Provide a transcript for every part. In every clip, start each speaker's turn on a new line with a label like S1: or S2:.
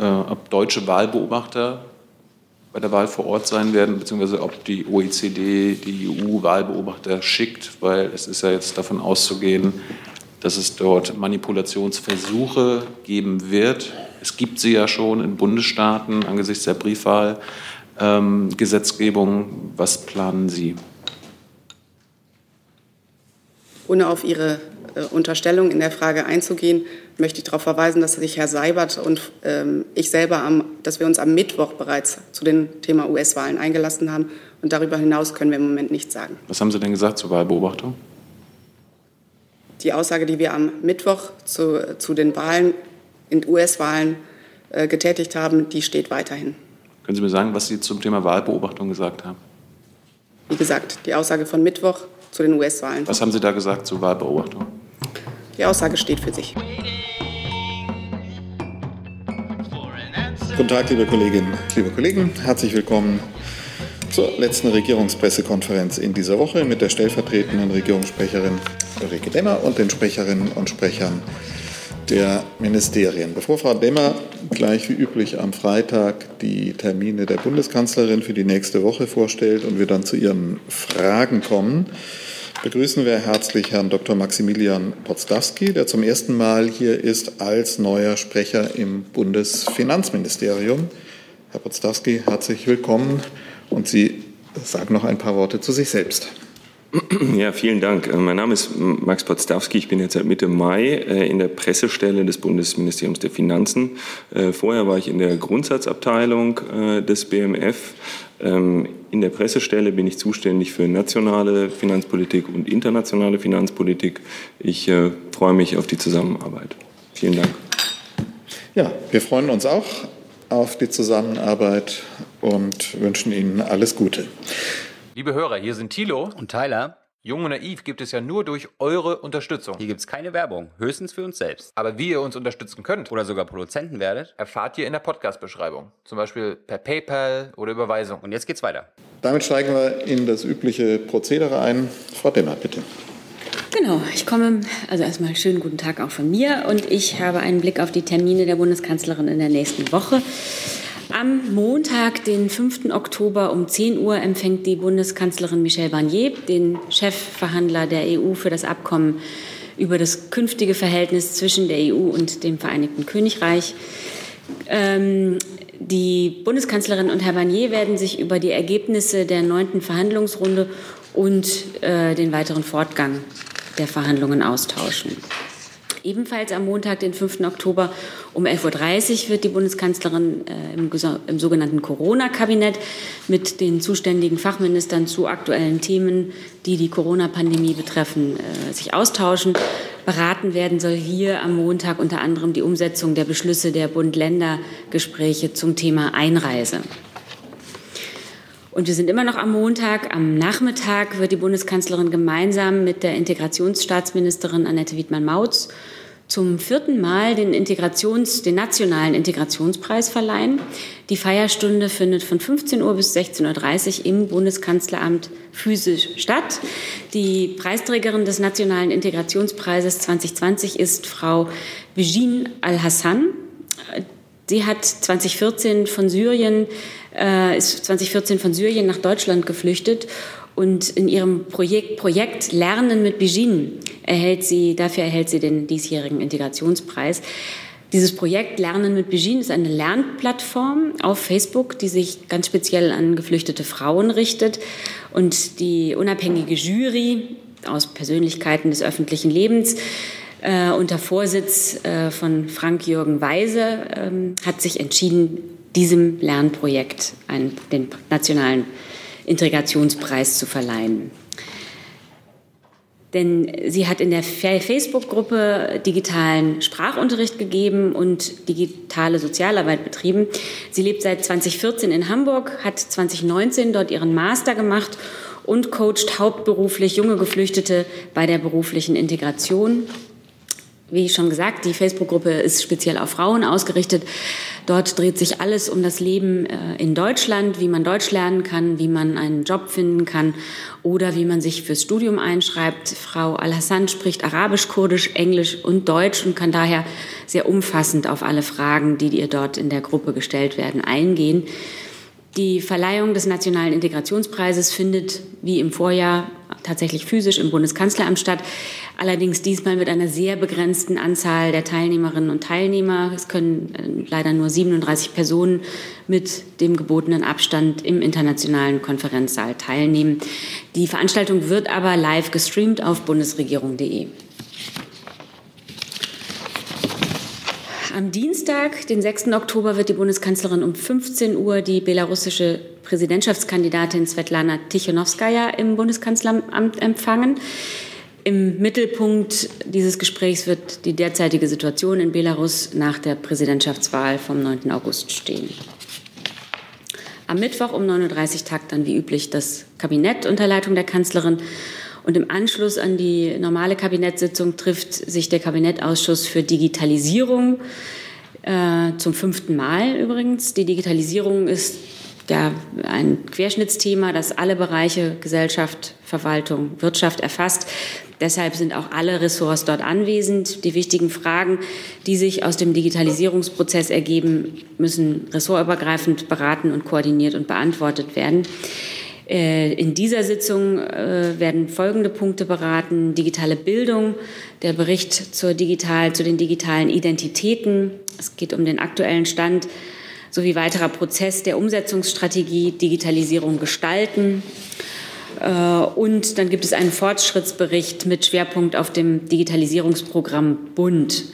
S1: äh, ob deutsche Wahlbeobachter bei der Wahl vor Ort sein werden, beziehungsweise ob die OECD die EU Wahlbeobachter schickt, weil es ist ja jetzt davon auszugehen, dass es dort Manipulationsversuche geben wird. Es gibt sie ja schon in Bundesstaaten angesichts der Briefwahlgesetzgebung. Ähm, Was planen Sie?
S2: Ohne auf Ihre äh, Unterstellung in der Frage einzugehen, möchte ich darauf verweisen, dass sich Herr Seibert und ähm, ich selber, am, dass wir uns am Mittwoch bereits zu dem Thema US-Wahlen eingelassen haben. Und darüber hinaus können wir im Moment nichts sagen.
S1: Was haben Sie denn gesagt zur Wahlbeobachtung?
S2: Die Aussage, die wir am Mittwoch zu, zu den Wahlen, in US-Wahlen äh, getätigt haben, die steht weiterhin.
S1: Können Sie mir sagen, was Sie zum Thema Wahlbeobachtung gesagt haben?
S2: Wie gesagt, die Aussage von Mittwoch zu den US-Wahlen.
S1: Was haben Sie da gesagt zur Wahlbeobachtung?
S2: Die Aussage steht für sich.
S3: Guten Tag, liebe Kolleginnen, liebe Kollegen. Herzlich willkommen zur letzten Regierungspressekonferenz in dieser Woche mit der stellvertretenden Regierungssprecherin Ulrike Demmer und den Sprecherinnen und Sprechern der Ministerien. Bevor Frau Demmer gleich wie üblich am Freitag die Termine der Bundeskanzlerin für die nächste Woche vorstellt und wir dann zu ihren Fragen kommen, begrüßen wir herzlich Herrn Dr. Maximilian Potsdawski, der zum ersten Mal hier ist als neuer Sprecher im Bundesfinanzministerium. Herr Potsdawski, herzlich willkommen und Sie sagen noch ein paar Worte zu sich selbst.
S4: Ja, vielen Dank. Äh, mein Name ist Max Potsdawski. Ich bin jetzt seit Mitte Mai äh, in der Pressestelle des Bundesministeriums der Finanzen. Äh, vorher war ich in der Grundsatzabteilung des BMF. Ähm, in der Pressestelle bin ich zuständig für nationale Finanzpolitik und internationale Finanzpolitik. Ich freue mich auf die Zusammenarbeit. Vielen Dank.
S3: Ja, wir freuen uns auch auf die Zusammenarbeit und wünschen Ihnen alles Gute.
S5: Liebe Hörer, hier sind Thilo
S6: und Tyler.
S5: Jung und Naiv gibt es ja nur durch eure Unterstützung.
S6: Hier gibt es keine Werbung, höchstens für uns selbst.
S5: Aber wie ihr uns unterstützen könnt
S6: oder sogar Produzenten werdet,
S5: erfahrt ihr in der Podcast-Beschreibung. Zum Beispiel per PayPal oder Überweisung.
S6: Und jetzt geht's weiter.
S3: Damit steigen wir in das übliche Prozedere ein. Frau Demmer, bitte.
S7: Genau, ich komme, also erstmal schönen guten Tag auch von mir und ich habe einen Blick auf die Termine der Bundeskanzlerin in der nächsten Woche. Am Montag, den 5. Oktober um 10 Uhr empfängt die Bundeskanzlerin Michel Barnier den Chefverhandler der EU für das Abkommen über das künftige Verhältnis zwischen der EU und dem Vereinigten Königreich. Ähm, die Bundeskanzlerin und Herr Barnier werden sich über die Ergebnisse der neunten Verhandlungsrunde und äh, den weiteren Fortgang der Verhandlungen austauschen. Ebenfalls am Montag, den 5. Oktober um 11.30 Uhr wird die Bundeskanzlerin äh, im, im, sogenannten Corona-Kabinett mit den zuständigen Fachministern zu aktuellen Themen, die die Corona-Pandemie betreffen, äh, sich austauschen. Beraten werden soll hier am Montag unter anderem die Umsetzung der Beschlüsse der Bund-Länder-Gespräche zum Thema Einreise. Und wir sind immer noch am Montag. Am Nachmittag wird die Bundeskanzlerin gemeinsam mit der Integrationsstaatsministerin Annette Wiedmann-Mautz zum vierten Mal den, Integrations-, den nationalen Integrationspreis verleihen. Die Feierstunde findet von 15 Uhr bis 16.30 Uhr im Bundeskanzleramt physisch statt. Die Preisträgerin des nationalen Integrationspreises 2020 ist Frau Bijin Al-Hassan. Sie hat 2014 von Syrien äh, ist 2014 von Syrien nach Deutschland geflüchtet und in ihrem Projekt, Projekt Lernen mit Bijin erhält sie, dafür erhält sie den diesjährigen Integrationspreis. Dieses Projekt Lernen mit Bijin ist eine Lernplattform auf Facebook, die sich ganz speziell an geflüchtete Frauen richtet. Und die unabhängige Jury aus Persönlichkeiten des öffentlichen Lebens äh, unter Vorsitz äh, von Frank-Jürgen Weise ähm, hat sich entschieden, diesem Lernprojekt einen, den nationalen Integrationspreis zu verleihen. Denn sie hat in der Facebook-Gruppe digitalen Sprachunterricht gegeben und digitale Sozialarbeit betrieben. Sie lebt seit 2014 in Hamburg, hat 2019 dort ihren Master gemacht und coacht hauptberuflich junge Geflüchtete bei der beruflichen Integration wie schon gesagt, die Facebook-Gruppe ist speziell auf Frauen ausgerichtet. Dort dreht sich alles um das Leben äh, in Deutschland, wie man Deutsch lernen kann, wie man einen Job finden kann oder wie man sich fürs Studium einschreibt. Frau Al-Hassan spricht Arabisch, Kurdisch, Englisch und Deutsch und kann daher sehr umfassend auf alle Fragen, die ihr dort in der Gruppe gestellt werden, eingehen. Die Verleihung des Nationalen Integrationspreises findet wie im Vorjahr tatsächlich physisch im Bundeskanzleramt statt. Allerdings diesmal mit einer sehr begrenzten Anzahl der Teilnehmerinnen und Teilnehmer. Es können äh, leider nur 37 Personen mit dem gebotenen Abstand im internationalen Konferenzsaal teilnehmen. Die Veranstaltung wird aber live gestreamt auf bundesregierung.de. Am Dienstag, den 6. Oktober, wird die Bundeskanzlerin um 15 Uhr die belarussische Präsidentschaftskandidatin Svetlana Tichanowskaja im Bundeskanzleramt empfangen. Im Mittelpunkt dieses Gesprächs wird die derzeitige Situation in Belarus nach der Präsidentschaftswahl vom 9. August stehen. Am Mittwoch um 9.30 Uhr tagt dann wie üblich das Kabinett unter Leitung der Kanzlerin und im Anschluss an die normale Kabinettssitzung trifft sich der Kabinettausschuss für Digitalisierung äh, zum fünften Mal übrigens. Die Digitalisierung ist ja ein Querschnittsthema, das alle Bereiche Gesellschaft, Verwaltung, Wirtschaft erfasst. Deshalb sind auch alle Ressorts dort anwesend. Die wichtigen Fragen, die sich aus dem Digitalisierungsprozess ergeben, müssen ressortübergreifend beraten und koordiniert und beantwortet werden. Äh, in dieser Sitzung äh, werden folgende Punkte beraten. Digitale Bildung, der Bericht zur digital, zu den digitalen Identitäten. Es geht um den aktuellen Stand sowie weiterer Prozess der Umsetzungsstrategie Digitalisierung gestalten. Äh, und dann gibt es einen Fortschrittsbericht mit Schwerpunkt auf dem Digitalisierungsprogramm Bund.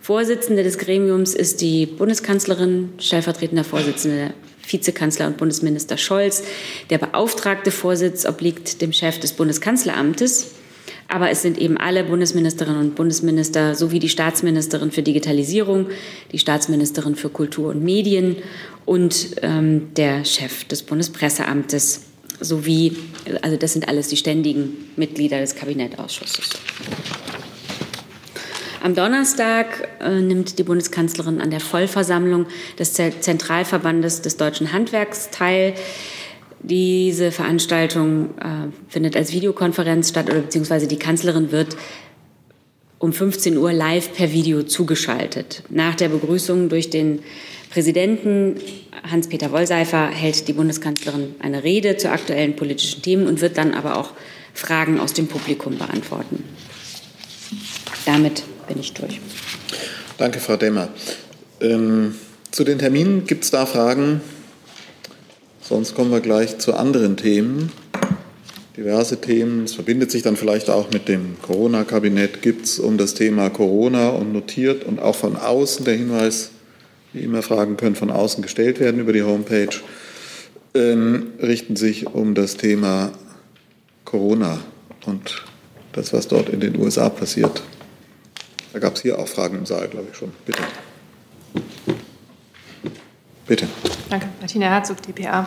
S7: Vorsitzende des Gremiums ist die Bundeskanzlerin, stellvertretender Vorsitzender Vizekanzler und Bundesminister Scholz. Der beauftragte Vorsitz obliegt dem Chef des Bundeskanzleramtes. Aber es sind eben alle Bundesministerinnen und Bundesminister sowie die Staatsministerin für Digitalisierung, die Staatsministerin für Kultur und Medien und ähm, der Chef des Bundespresseamtes sowie, also das sind alles die ständigen Mitglieder des Kabinettausschusses. Am Donnerstag äh, nimmt die Bundeskanzlerin an der Vollversammlung des Zentralverbandes des deutschen Handwerks teil. Diese Veranstaltung äh, findet als Videokonferenz statt, oder beziehungsweise die Kanzlerin wird um 15 Uhr live per Video zugeschaltet. Nach der Begrüßung durch den Präsidenten Hans-Peter Wollseifer hält die Bundeskanzlerin eine Rede zu aktuellen politischen Themen und wird dann aber auch Fragen aus dem Publikum beantworten. Damit bin ich durch.
S3: Danke, Frau Demmer. Ähm, zu den Terminen gibt es da Fragen? Sonst kommen wir gleich zu anderen Themen. Diverse Themen. Es verbindet sich dann vielleicht auch mit dem Corona-Kabinett. Gibt es um das Thema Corona und notiert und auch von außen der Hinweis, wie immer Fragen können von außen gestellt werden über die Homepage, ähm, richten sich um das Thema Corona und das, was dort in den USA passiert. Da gab es hier auch Fragen im Saal, glaube ich schon. Bitte. Bitte.
S8: Danke, Martina Herzog, dpa.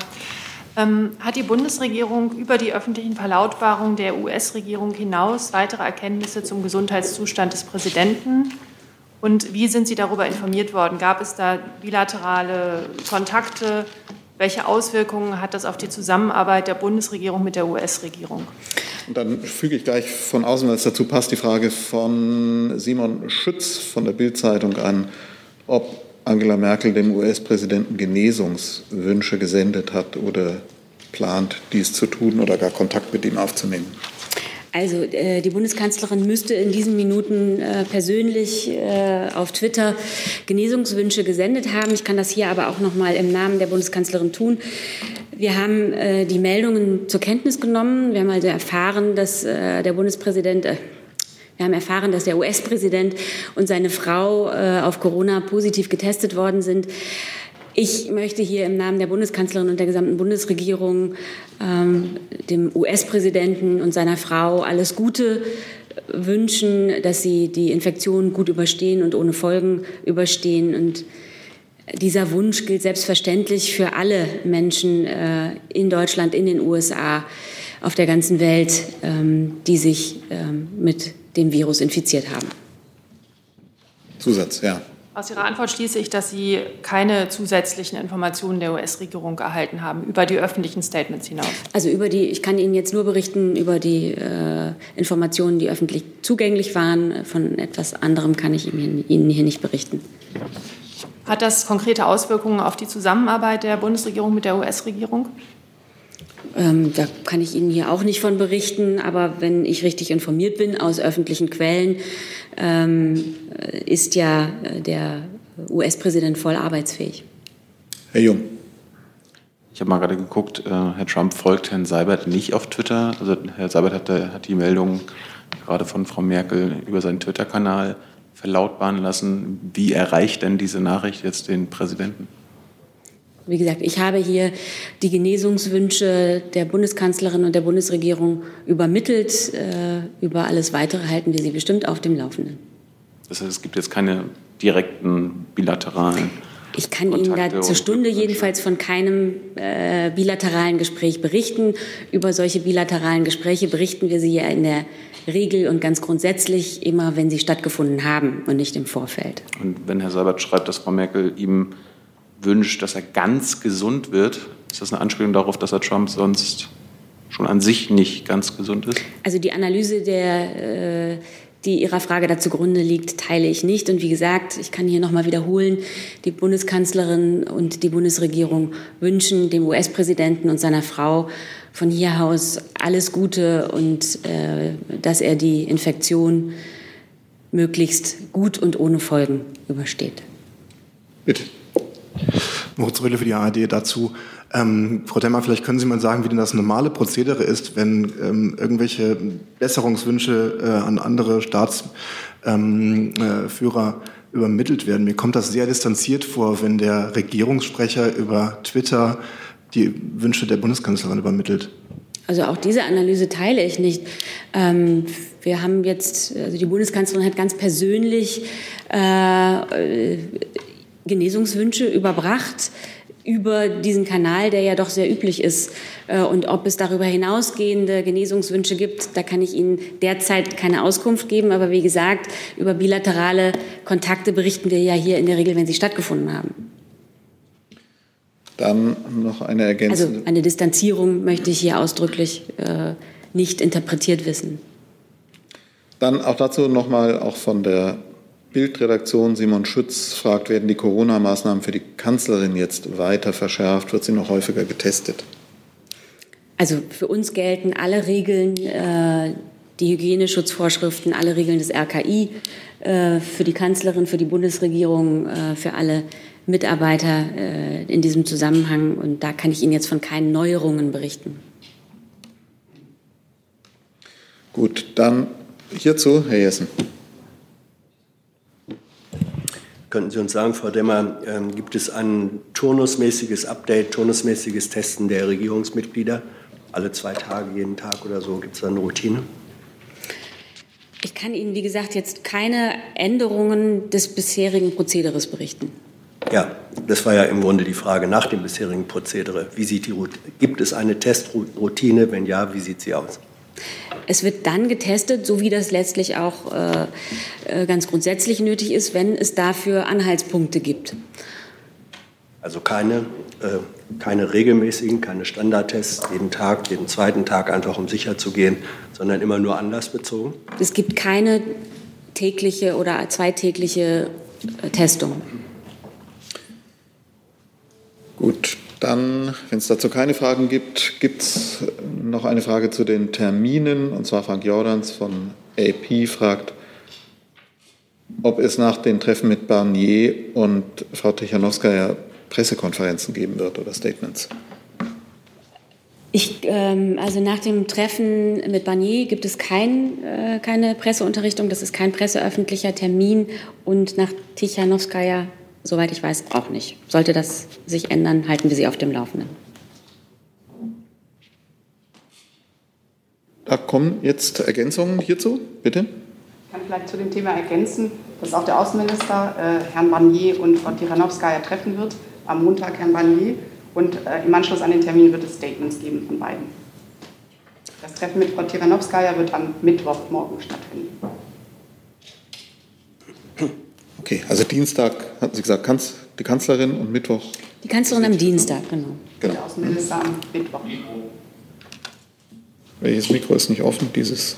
S8: Ähm, hat die Bundesregierung über die öffentlichen Verlautbarungen der US-Regierung hinaus weitere Erkenntnisse zum Gesundheitszustand des Präsidenten? Und wie sind Sie darüber informiert worden? Gab es da bilaterale Kontakte? Welche Auswirkungen hat das auf die Zusammenarbeit der Bundesregierung mit der US-Regierung?
S3: Und dann füge ich gleich von außen, weil es dazu passt, die Frage von Simon Schütz von der Bild-Zeitung an, ob Angela Merkel dem US-Präsidenten Genesungswünsche gesendet hat oder plant, dies zu tun oder gar Kontakt mit ihm aufzunehmen.
S7: Also äh, die Bundeskanzlerin müsste in diesen Minuten äh, persönlich äh, auf Twitter Genesungswünsche gesendet haben. Ich kann das hier aber auch noch mal im Namen der Bundeskanzlerin tun. Wir haben äh, die Meldungen zur Kenntnis genommen. Wir haben also erfahren, dass äh, der Bundespräsident äh, wir haben erfahren, dass der US-Präsident und seine Frau auf Corona positiv getestet worden sind. Ich möchte hier im Namen der Bundeskanzlerin und der gesamten Bundesregierung ähm, dem US-Präsidenten und seiner Frau alles Gute wünschen, dass sie die Infektion gut überstehen und ohne Folgen überstehen und dieser Wunsch gilt selbstverständlich für alle Menschen äh, in Deutschland, in den USA, auf der ganzen Welt, ähm, die sich ähm, mit dem Virus infiziert haben.
S3: Zusatz, ja.
S8: Aus Ihrer Antwort schließe ich, dass Sie keine zusätzlichen Informationen der US-Regierung erhalten haben über die öffentlichen Statements hinaus.
S7: Also über die, ich kann Ihnen jetzt nur berichten über die äh, Informationen, die öffentlich zugänglich waren. Von etwas anderem kann ich Ihnen hier nicht berichten.
S8: Hat das konkrete Auswirkungen auf die Zusammenarbeit der Bundesregierung mit der US-Regierung?
S7: Ähm, da kann ich Ihnen hier auch nicht von berichten, aber wenn ich richtig informiert bin aus öffentlichen Quellen, ähm, ist ja äh, der US-Präsident voll arbeitsfähig.
S3: Herr Jung.
S1: Ich habe mal gerade geguckt, äh, Herr Trump folgt Herrn Seibert nicht auf Twitter. Also Herr Seibert hat, hat die Meldung gerade von Frau Merkel über seinen Twitter-Kanal verlautbaren lassen. Wie erreicht denn diese Nachricht jetzt den Präsidenten?
S7: Wie gesagt, ich habe hier die Genesungswünsche der Bundeskanzlerin und der Bundesregierung übermittelt. Äh, über alles Weitere halten wir Sie bestimmt auf dem Laufenden.
S1: Das heißt, es gibt jetzt keine direkten bilateralen.
S7: Ich kann Kontakte Ihnen da zur Stunde jedenfalls von keinem äh, bilateralen Gespräch berichten. Über solche bilateralen Gespräche berichten wir Sie ja in der Regel und ganz grundsätzlich immer, wenn sie stattgefunden haben und nicht im Vorfeld.
S1: Und wenn Herr Seibert schreibt, dass Frau Merkel ihm wünscht, dass er ganz gesund wird, ist das eine Anspielung darauf, dass er Trump sonst schon an sich nicht ganz gesund ist?
S7: Also die Analyse, der, äh, die Ihrer Frage da zugrunde liegt, teile ich nicht. Und wie gesagt, ich kann hier noch mal wiederholen, die Bundeskanzlerin und die Bundesregierung wünschen dem US-Präsidenten und seiner Frau von hier aus alles Gute und äh, dass er die Infektion möglichst gut und ohne Folgen übersteht.
S3: Bitte.
S9: Moritz Röhle für die ARD dazu. Ähm, Frau Demmer, vielleicht können Sie mal sagen, wie denn das normale Prozedere ist, wenn ähm, irgendwelche Besserungswünsche äh, an andere Staatsführer ähm, äh, übermittelt werden. Mir kommt das sehr distanziert vor, wenn der Regierungssprecher über Twitter die Wünsche der Bundeskanzlerin übermittelt.
S7: Also auch diese Analyse teile ich nicht. Ähm, wir haben jetzt, also die Bundeskanzlerin hat ganz persönlich äh, Genesungswünsche überbracht über diesen Kanal, der ja doch sehr üblich ist. Äh, und ob es darüber hinausgehende Genesungswünsche gibt, da kann ich Ihnen derzeit keine Auskunft geben. Aber wie gesagt, über bilaterale Kontakte berichten wir ja hier in der Regel, wenn sie stattgefunden haben.
S3: Dann noch eine Ergänzung.
S7: Also eine Distanzierung möchte ich hier ausdrücklich äh, nicht interpretiert wissen.
S3: Dann auch dazu nochmal auch von der Bildredaktion Simon Schütz fragt, werden die Corona-Maßnahmen für die Kanzlerin jetzt weiter verschärft? Wird sie noch häufiger getestet?
S7: Also für uns gelten alle Regeln, äh, die Hygieneschutzvorschriften, alle Regeln des RKI, äh, für die Kanzlerin, für die Bundesregierung, äh, für alle Mitarbeiter in diesem Zusammenhang. Und da kann ich Ihnen jetzt von keinen Neuerungen berichten.
S3: Gut, dann hierzu Herr Jessen.
S10: Könnten Sie uns sagen, Frau Demmer, ähm, gibt es ein turnusmäßiges Update, turnusmäßiges Testen der Regierungsmitglieder? Alle zwei Tage, jeden Tag oder so? Gibt es da eine Routine?
S7: Ich kann Ihnen, wie gesagt, jetzt keine Änderungen des bisherigen Prozederes berichten.
S10: Ja, das war ja im Grunde die Frage nach dem bisherigen Prozedere. Wie sieht die Gibt es eine Testroutine? Wenn ja, wie sieht sie aus?
S7: Es wird dann getestet, so wie das letztlich auch äh, äh, ganz grundsätzlich nötig ist, wenn es dafür Anhaltspunkte gibt.
S10: Also keine, äh, keine regelmäßigen, keine Standardtests, jeden Tag, jeden zweiten Tag, einfach um sicher zu gehen, sondern immer nur anlassbezogen?
S7: Es gibt keine tägliche oder zweitägliche äh, Testung.
S3: Gut, dann, wenn es dazu keine Fragen gibt, gibt es noch eine Frage zu den Terminen. Und zwar Frank Jordans von AP fragt, ob es nach den Treffen mit Barnier und Frau Tichanowskaja Pressekonferenzen geben wird oder Statements.
S7: Ich, ähm, also nach dem Treffen mit Barnier gibt es kein, äh, keine Presseunterrichtung, das ist kein presseöffentlicher Termin und nach Tichanowskaja Soweit ich weiß, auch nicht. Sollte das sich ändern, halten wir Sie auf dem Laufenden.
S3: Da kommen jetzt Ergänzungen hierzu, bitte.
S2: Ich kann vielleicht zu dem Thema ergänzen, dass auch der Außenminister äh, Herrn Barnier und Frau Tiranowskaja treffen wird. Am Montag Herrn Barnier und äh, im Anschluss an den Termin wird es Statements geben von beiden. Das Treffen mit Frau Tiranowskaja wird am Mittwochmorgen stattfinden.
S3: Okay, also Dienstag hatten Sie gesagt, Kanz, die Kanzlerin und Mittwoch.
S7: Die Kanzlerin am Dienstag, genau.
S3: genau.
S2: Der Außenminister am Mittwoch.
S3: Welches Mikro ist nicht offen? Dieses.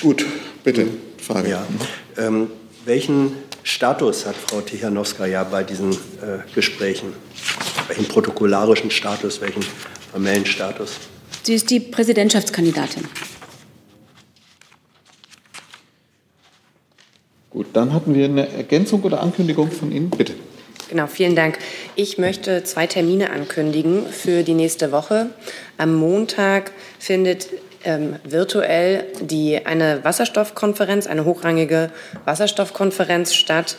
S3: Gut, bitte, Frage.
S10: Ja. Ähm, welchen Status hat Frau Tichanowskaja bei diesen äh, Gesprächen? Welchen protokollarischen Status, welchen formellen Status?
S7: Sie ist die Präsidentschaftskandidatin.
S3: Gut, dann hatten wir eine Ergänzung oder Ankündigung von Ihnen. Bitte.
S11: Genau, vielen Dank. Ich möchte zwei Termine ankündigen für die nächste Woche. Am Montag findet ähm, virtuell die, eine Wasserstoffkonferenz, eine hochrangige Wasserstoffkonferenz statt,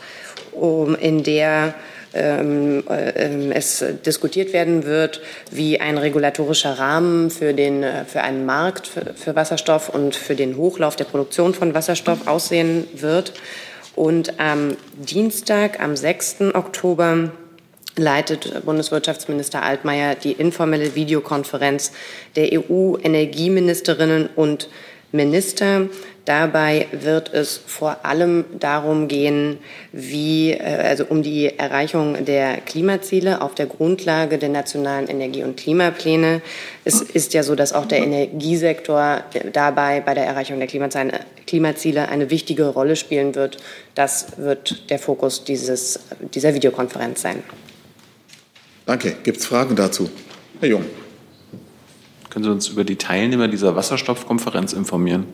S11: um, in der ähm, äh, es diskutiert werden wird, wie ein regulatorischer Rahmen für, den, äh, für einen Markt für, für Wasserstoff und für den Hochlauf der Produktion von Wasserstoff aussehen wird. Und am Dienstag, am 6. Oktober, leitet Bundeswirtschaftsminister Altmaier die informelle Videokonferenz der EU-Energieministerinnen und Minister. Dabei wird es vor allem darum gehen, wie, äh, also um die Erreichung der Klimaziele auf der Grundlage der nationalen Energie- und Klimapläne. Es ist ja so, dass auch der Energiesektor dabei bei der Erreichung der Klimaziele eine wichtige Rolle spielen wird. Das wird der Fokus dieses, dieser Videokonferenz sein.
S3: Danke. Gibt es Fragen dazu? Herr Jung.
S1: Können Sie uns über die Teilnehmer dieser Wasserstoffkonferenz informieren?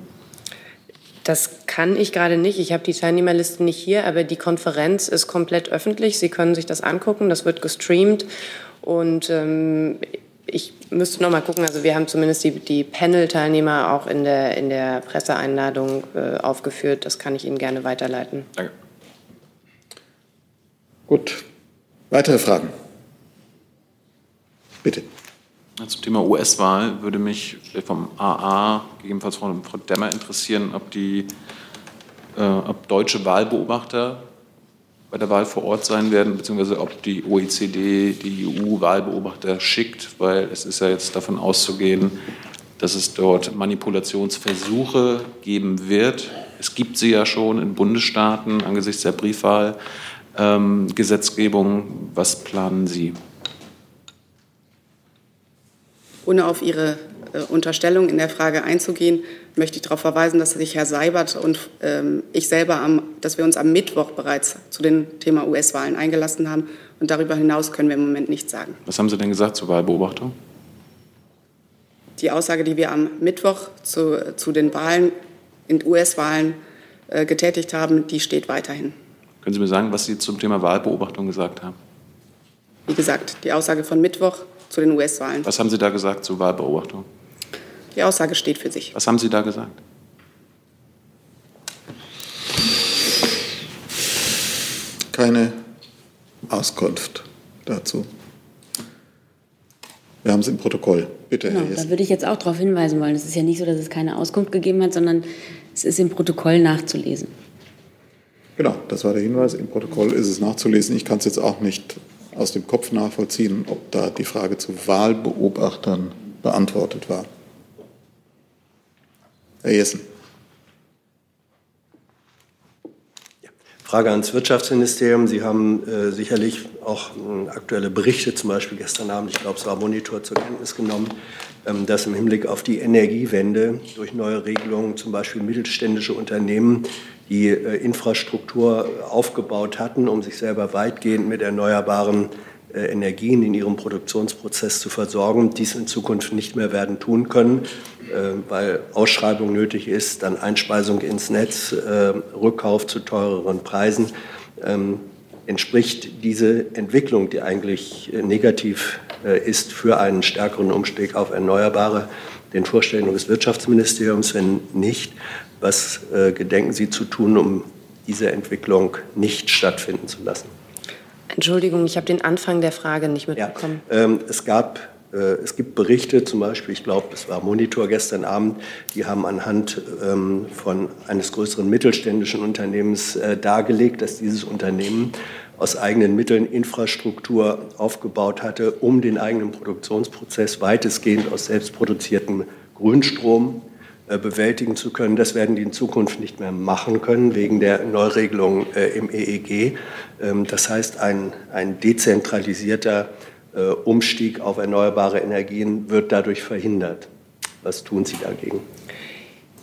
S11: Das kann ich gerade nicht. Ich habe die Teilnehmerlisten nicht hier, aber die Konferenz ist komplett öffentlich. Sie können sich das angucken. Das wird gestreamt. Und ähm, ich müsste noch mal gucken. Also wir haben zumindest die, die Panel-Teilnehmer auch in der, in der Presseeinladung äh, aufgeführt. Das kann ich Ihnen gerne weiterleiten.
S1: Danke.
S3: Gut. Weitere Fragen? Bitte.
S1: Zum Thema US-Wahl würde mich vom AA, gegebenenfalls von Frau Demmer interessieren, ob, die, äh, ob deutsche Wahlbeobachter bei der Wahl vor Ort sein werden, beziehungsweise ob die OECD die EU-Wahlbeobachter schickt, weil es ist ja jetzt davon auszugehen, dass es dort Manipulationsversuche geben wird. Es gibt sie ja schon in Bundesstaaten angesichts der Briefwahlgesetzgebung. Ähm, Was planen Sie?
S2: Ohne auf Ihre äh, Unterstellung in der Frage einzugehen, möchte ich darauf verweisen, dass sich Herr Seibert und ähm, ich selber, am, dass wir uns am Mittwoch bereits zu dem Thema US-Wahlen eingelassen haben. Und darüber hinaus können wir im Moment nichts sagen.
S1: Was haben Sie denn gesagt zur Wahlbeobachtung?
S2: Die Aussage, die wir am Mittwoch zu, zu den Wahlen, in US-Wahlen äh, getätigt haben, die steht weiterhin.
S1: Können Sie mir sagen, was Sie zum Thema Wahlbeobachtung gesagt haben?
S2: Wie gesagt, die Aussage von Mittwoch zu den US-Wahlen.
S1: Was haben Sie da gesagt zur Wahlbeobachtung?
S2: Die Aussage steht für sich.
S1: Was haben Sie da gesagt?
S3: Keine Auskunft dazu. Wir haben es im Protokoll. Bitte,
S7: genau,
S3: Herr Jessen.
S7: Da würde ich jetzt auch darauf hinweisen wollen. Es ist ja nicht so, dass es keine Auskunft gegeben hat, sondern es ist im Protokoll nachzulesen.
S3: Genau, das war der Hinweis. Im Protokoll ist es nachzulesen. Ich kann es jetzt auch nicht aus dem Kopf nachvollziehen, ob da die Frage zu Wahlbeobachtern beantwortet war. Herr Jessen.
S10: Frage ans Wirtschaftsministerium. Sie haben äh, sicherlich auch äh, aktuelle Berichte, zum Beispiel gestern Abend, ich glaube, es war Monitor zur Kenntnis genommen, ähm, dass im Hinblick auf die Energiewende durch neue Regelungen zum Beispiel mittelständische Unternehmen die äh, Infrastruktur aufgebaut hatten, um sich selber weitgehend mit erneuerbaren äh, Energien in ihrem Produktionsprozess zu versorgen, dies in Zukunft nicht mehr werden tun können, äh, weil Ausschreibung nötig ist, dann Einspeisung ins Netz, äh, Rückkauf zu teureren Preisen. Ähm, entspricht diese Entwicklung, die eigentlich negativ ist für einen stärkeren Umstieg auf Erneuerbare, den Vorstellungen des Wirtschaftsministeriums? Wenn nicht, was gedenken Sie zu tun, um diese Entwicklung nicht stattfinden zu lassen?
S11: Entschuldigung, ich habe den Anfang der Frage nicht mitbekommen.
S10: Ja, ähm, es gab äh, es gibt Berichte, zum Beispiel, ich glaube, es war Monitor gestern Abend, die haben anhand ähm, von eines größeren mittelständischen Unternehmens äh, dargelegt, dass dieses Unternehmen aus eigenen Mitteln Infrastruktur aufgebaut hatte, um den eigenen Produktionsprozess weitestgehend aus selbstproduziertem Grünstrom äh, bewältigen zu können. Das werden die in Zukunft nicht mehr machen können wegen der Neuregelung äh, im EEG. Ähm, das heißt, ein, ein dezentralisierter äh, Umstieg auf erneuerbare Energien wird dadurch verhindert. Was tun Sie dagegen?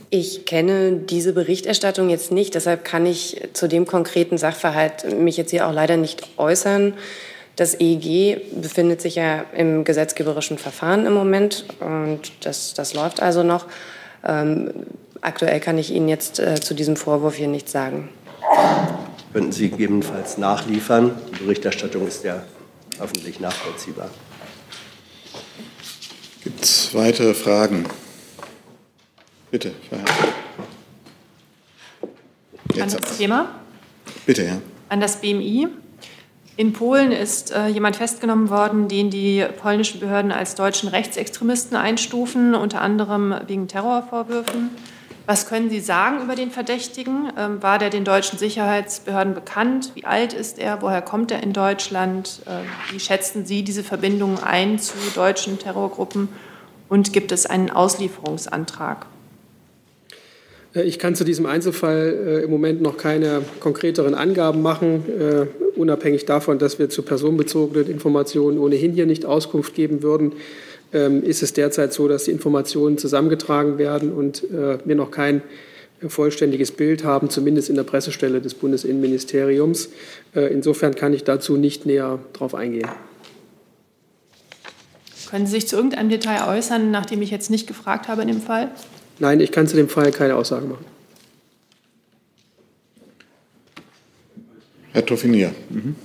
S11: Ich kenne diese Berichterstattung jetzt nicht, deshalb kann ich zu dem konkreten Sachverhalt mich jetzt hier auch leider nicht äußern. Das EEG befindet sich ja im gesetzgeberischen Verfahren im Moment und das, das läuft also noch. Ähm, aktuell kann ich Ihnen jetzt äh, zu diesem Vorwurf hier nichts sagen.
S10: Könnten Sie gegebenenfalls nachliefern? Die Berichterstattung ist ja öffentlich nachvollziehbar.
S3: Gibt es weitere Fragen? Bitte,
S8: An das Thema?
S3: Bitte, ja.
S8: An das BMI. In Polen ist äh, jemand festgenommen worden, den die polnischen Behörden als deutschen Rechtsextremisten einstufen, unter anderem wegen Terrorvorwürfen. Was können Sie sagen über den Verdächtigen? Ähm, war der den deutschen Sicherheitsbehörden bekannt? Wie alt ist er? Woher kommt er in Deutschland? Äh, wie schätzen Sie diese Verbindungen ein zu deutschen Terrorgruppen? Und gibt es einen Auslieferungsantrag?
S12: Äh, ich kann zu diesem Einzelfall äh, im Moment noch keine konkreteren Angaben machen, äh, unabhängig davon, dass wir zu personenbezogenen Informationen ohnehin hier nicht Auskunft geben würden. Ähm, ist es derzeit so, dass die Informationen zusammengetragen werden und wir noch kein vollständiges Bild haben, zumindest in der Pressestelle des Bundesinnenministeriums. Insofern kann ich dazu nicht näher darauf eingehen.
S8: Können Sie sich zu irgendeinem Detail äußern, nachdem ich jetzt nicht gefragt habe in dem Fall?
S12: Nein, ich kann zu dem Fall keine Aussage machen.
S3: Herr Toffinier. Mhm.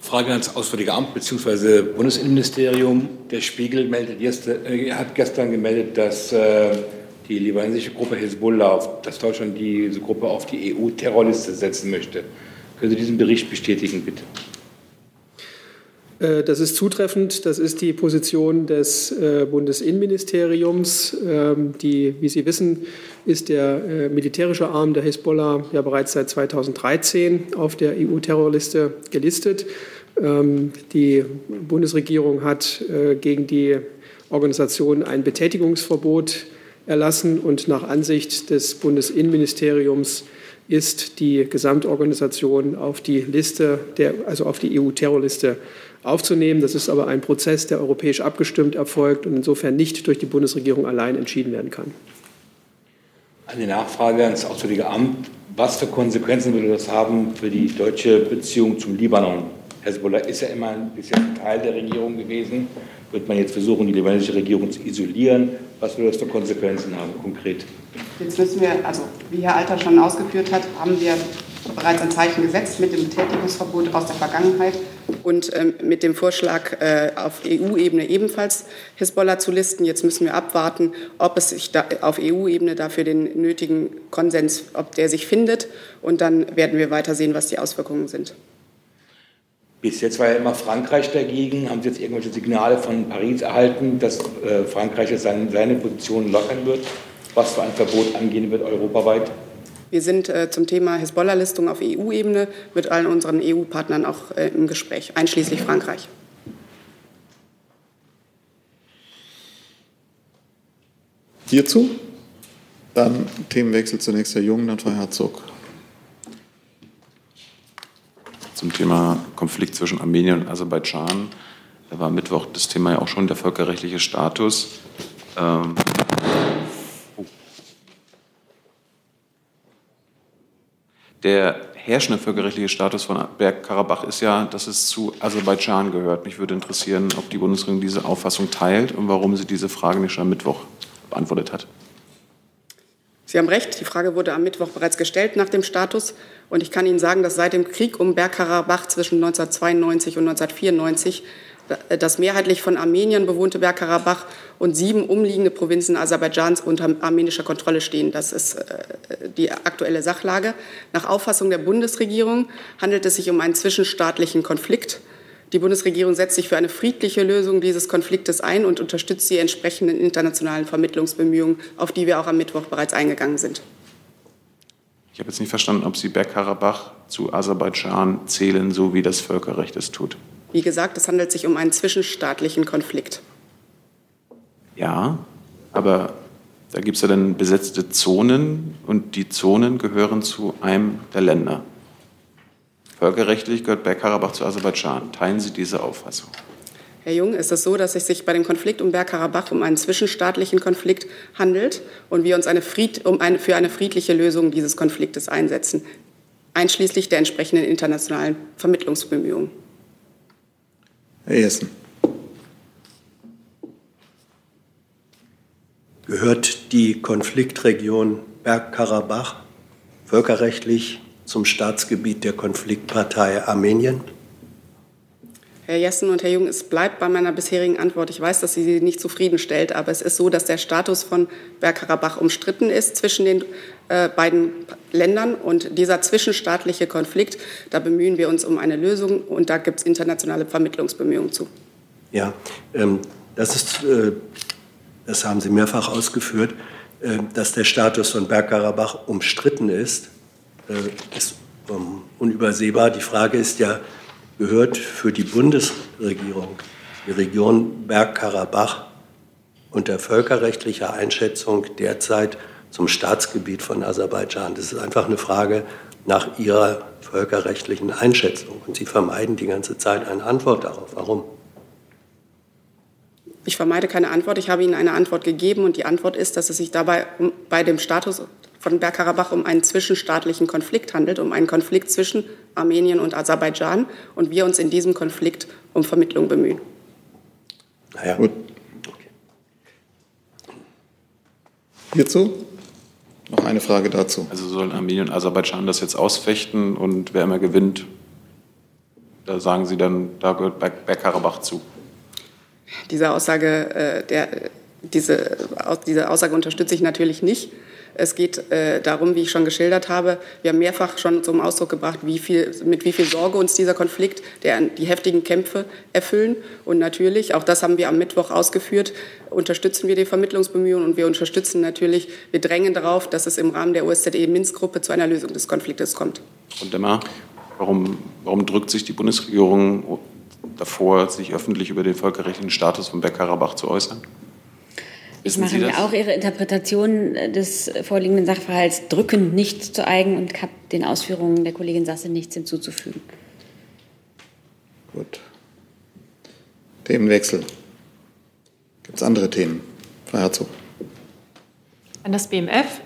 S13: Frage ans Auswärtige Amt bzw. Bundesinnenministerium. Der Spiegel meldet gestern, äh, hat gestern gemeldet, dass äh, die libanesische Gruppe Hezbollah, dass Deutschland diese Gruppe auf die EU-Terrorliste setzen möchte. Können Sie diesen Bericht bestätigen, bitte?
S12: Äh, das ist zutreffend. Das ist die Position des äh, Bundesinnenministeriums. Ähm, die, wie Sie wissen, ist der äh, militärische Arm der Hisbollah ja bereits seit 2013 auf der EU-Terrorliste gelistet. Ähm, die Bundesregierung hat gegen die Organisation ein Betätigungsverbot erlassen und nach Ansicht des Bundesinnenministeriums ist die Gesamtorganisation auf die Liste, der, also auf die EU-Terrorliste aufzunehmen. Das ist aber ein Prozess, der europäisch abgestimmt erfolgt und insofern nicht durch die Bundesregierung allein entschieden werden kann.
S13: Eine Nachfrage ans Auswärtige Amt. Was für Konsequenzen würde das haben für die deutsche Beziehung zum Libanon? Hezbollah ist ja immer ein bisschen Teil der Regierung gewesen. Wird man jetzt versuchen, die libanesische Regierung zu isolieren? Was würde das für Konsequenzen haben, konkret?
S2: Jetzt müssen wir, also wie Herr Alter schon ausgeführt hat, haben wir bereits ein Zeichen gesetzt mit dem Betätigungsverbot aus der Vergangenheit und ähm, mit dem Vorschlag äh, auf EU-Ebene ebenfalls Hisbollah zu listen. Jetzt müssen wir abwarten, ob es sich da auf EU-Ebene dafür den nötigen Konsens, ob der sich findet. Und dann werden wir weiter sehen, was die Auswirkungen sind.
S13: Bis jetzt war ja immer Frankreich dagegen. Haben Sie jetzt irgendwelche Signale von Paris erhalten, dass äh, Frankreich jetzt seine, seine Position lockern wird, was für ein Verbot angehen wird europaweit?
S2: Wir sind äh, zum Thema Hisbollah-Listung auf EU-Ebene mit allen unseren EU-Partnern auch äh, im Gespräch, einschließlich Frankreich.
S3: Hierzu? Dann Themenwechsel zunächst Herr Jung, dann Frau Herzog.
S1: Zum Thema Konflikt zwischen Armenien und Aserbaidschan. Da war Mittwoch das Thema ja auch schon der völkerrechtliche Status. Ähm, Der herrschende völkerrechtliche Status von Bergkarabach ist ja, dass es zu Aserbaidschan gehört. Mich würde interessieren, ob die Bundesregierung diese Auffassung teilt und warum sie diese Frage nicht schon am Mittwoch beantwortet hat.
S2: Sie haben recht, die Frage wurde am Mittwoch bereits gestellt nach dem Status. Und ich kann Ihnen sagen, dass seit dem Krieg um Bergkarabach zwischen 1992 und 1994 das mehrheitlich von Armenien bewohnte Bergkarabach und sieben umliegende Provinzen Aserbaidschans unter armenischer Kontrolle stehen. Das ist äh, die aktuelle Sachlage. Nach Auffassung der Bundesregierung handelt es sich um einen zwischenstaatlichen Konflikt. Die Bundesregierung setzt sich für eine friedliche Lösung dieses Konfliktes ein und unterstützt die entsprechenden internationalen Vermittlungsbemühungen, auf die wir auch am Mittwoch bereits eingegangen sind.
S1: Ich habe jetzt nicht verstanden, ob Sie Bergkarabach zu Aserbaidschan zählen, so wie das Völkerrecht es tut.
S2: Wie gesagt, es handelt sich um einen zwischenstaatlichen Konflikt.
S1: Ja, aber da gibt es ja dann besetzte Zonen und die Zonen gehören zu einem der Länder. Völkerrechtlich gehört Bergkarabach zu Aserbaidschan. Teilen Sie diese Auffassung?
S2: Herr Jung, ist es so, dass es sich bei dem Konflikt um Bergkarabach um einen zwischenstaatlichen Konflikt handelt und wir uns eine Fried, um eine, für eine friedliche Lösung dieses Konfliktes einsetzen, einschließlich der entsprechenden internationalen Vermittlungsbemühungen.
S3: Herr Jessen.
S10: Gehört die Konfliktregion Bergkarabach völkerrechtlich zum Staatsgebiet der Konfliktpartei Armenien?
S2: Herr Jessen und Herr Jung, es bleibt bei meiner bisherigen Antwort. Ich weiß, dass sie Sie nicht zufriedenstellt, aber es ist so, dass der Status von Bergkarabach umstritten ist zwischen den äh, beiden Ländern. Und dieser zwischenstaatliche Konflikt, da bemühen wir uns um eine Lösung und da gibt es internationale Vermittlungsbemühungen zu.
S10: Ja, ähm, das, ist, äh, das haben Sie mehrfach ausgeführt, äh, dass der Status von Bergkarabach umstritten ist, ist um, unübersehbar. Die Frage ist ja, gehört für die Bundesregierung die Region Bergkarabach unter völkerrechtlicher Einschätzung derzeit zum Staatsgebiet von Aserbaidschan. Das ist einfach eine Frage nach Ihrer völkerrechtlichen Einschätzung. Und Sie vermeiden die ganze Zeit eine Antwort darauf. Warum?
S2: Ich vermeide keine Antwort. Ich habe Ihnen eine Antwort gegeben und die Antwort ist, dass es sich dabei bei dem Status von Bergkarabach um einen zwischenstaatlichen Konflikt handelt, um einen Konflikt zwischen Armenien und Aserbaidschan und wir uns in diesem Konflikt um Vermittlung bemühen.
S3: Naja. Gut. Hierzu noch eine Frage dazu.
S1: Also sollen Armenien und Aserbaidschan das jetzt ausfechten und wer immer gewinnt, da sagen Sie dann, da gehört Bergkarabach zu.
S2: Diese Aussage, äh, der, diese, diese Aussage unterstütze ich natürlich nicht. Es geht äh, darum, wie ich schon geschildert habe, wir haben mehrfach schon zum Ausdruck gebracht, wie viel, mit wie viel Sorge uns dieser Konflikt, der die heftigen Kämpfe erfüllen. Und natürlich, auch das haben wir am Mittwoch ausgeführt, unterstützen wir die Vermittlungsbemühungen und wir unterstützen natürlich, wir drängen darauf, dass es im Rahmen der OSZE-Minsk-Gruppe zu einer Lösung des Konfliktes kommt.
S1: Und Demmer, warum, warum drückt sich die Bundesregierung davor, sich öffentlich über den völkerrechtlichen Status von Bergkarabach zu äußern?
S7: Wissen machen wir auch Ihre Interpretation des vorliegenden Sachverhalts drückend nicht zu eigen und habe den Ausführungen der Kollegin Sasse nichts hinzuzufügen.
S3: Gut. Themenwechsel. Gibt es andere Themen? Frau Herzog.
S8: An das BMF.